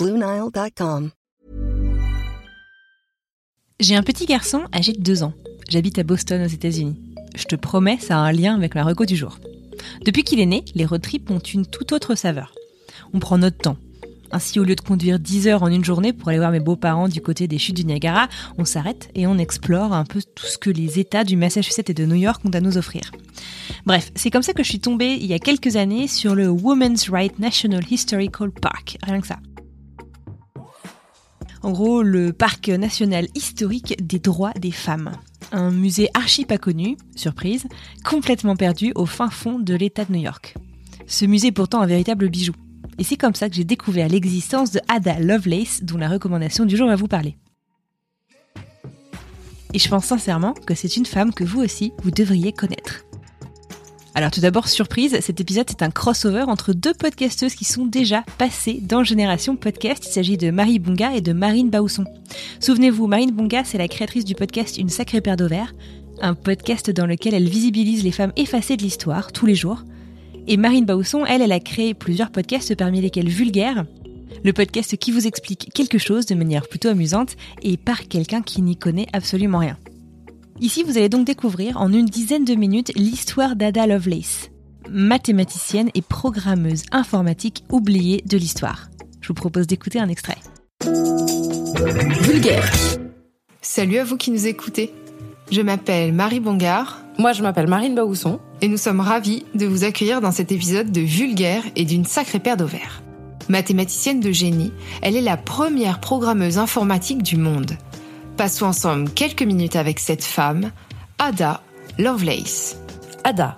BlueNile.com. J'ai un petit garçon âgé de 2 ans. J'habite à Boston aux États-Unis. Je te promets, ça a un lien avec ma reco du jour. Depuis qu'il est né, les road trips ont une toute autre saveur. On prend notre temps. Ainsi, au lieu de conduire 10 heures en une journée pour aller voir mes beaux-parents du côté des chutes du Niagara, on s'arrête et on explore un peu tout ce que les États du Massachusetts et de New York ont à nous offrir. Bref, c'est comme ça que je suis tombée il y a quelques années sur le Women's Right National Historical Park. Rien que ça. En gros, le parc national historique des droits des femmes. Un musée archi pas connu, surprise, complètement perdu au fin fond de l'État de New York. Ce musée est pourtant un véritable bijou. Et c'est comme ça que j'ai découvert l'existence de Ada Lovelace, dont la recommandation du jour va vous parler. Et je pense sincèrement que c'est une femme que vous aussi, vous devriez connaître. Alors tout d'abord, surprise, cet épisode est un crossover entre deux podcasteuses qui sont déjà passées dans Génération Podcast. Il s'agit de Marie Bunga et de Marine Bausson. Souvenez-vous, Marine Bunga, c'est la créatrice du podcast Une sacrée paire d'ovaires, un podcast dans lequel elle visibilise les femmes effacées de l'histoire tous les jours. Et Marine Bausson, elle, elle a créé plusieurs podcasts parmi lesquels Vulgaire, le podcast qui vous explique quelque chose de manière plutôt amusante et par quelqu'un qui n'y connaît absolument rien. Ici, vous allez donc découvrir en une dizaine de minutes l'histoire d'Ada Lovelace, mathématicienne et programmeuse informatique oubliée de l'histoire. Je vous propose d'écouter un extrait. Vulgaire. Salut à vous qui nous écoutez. Je m'appelle Marie Bongard. Moi, je m'appelle Marine Baousson. Et nous sommes ravis de vous accueillir dans cet épisode de Vulgaire et d'une sacrée paire d'ovaires. Mathématicienne de génie, elle est la première programmeuse informatique du monde. Passons ensemble quelques minutes avec cette femme, Ada Lovelace. Ada,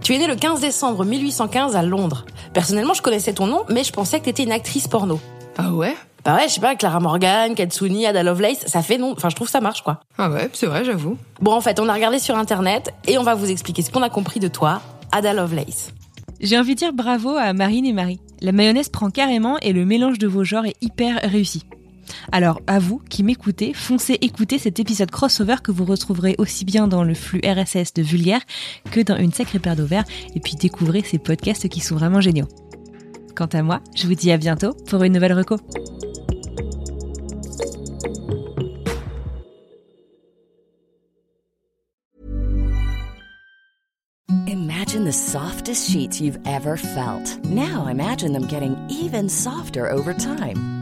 tu es née le 15 décembre 1815 à Londres. Personnellement, je connaissais ton nom, mais je pensais que tu étais une actrice porno. Ah ouais? Bah ouais, je sais pas, Clara Morgan, Katsuni, Ada Lovelace, ça fait non. Enfin, je trouve ça marche, quoi. Ah ouais, c'est vrai, j'avoue. Bon, en fait, on a regardé sur Internet et on va vous expliquer ce qu'on a compris de toi, Ada Lovelace. J'ai envie de dire bravo à Marine et Marie. La mayonnaise prend carrément et le mélange de vos genres est hyper réussi. Alors, à vous qui m'écoutez, foncez écouter cet épisode crossover que vous retrouverez aussi bien dans le flux RSS de Vulgaire que dans une sacrée paire d'ovaires et puis découvrez ces podcasts qui sont vraiment géniaux. Quant à moi, je vous dis à bientôt pour une nouvelle reco. Imagine the softest sheets you've ever felt. Now imagine them getting even softer over time.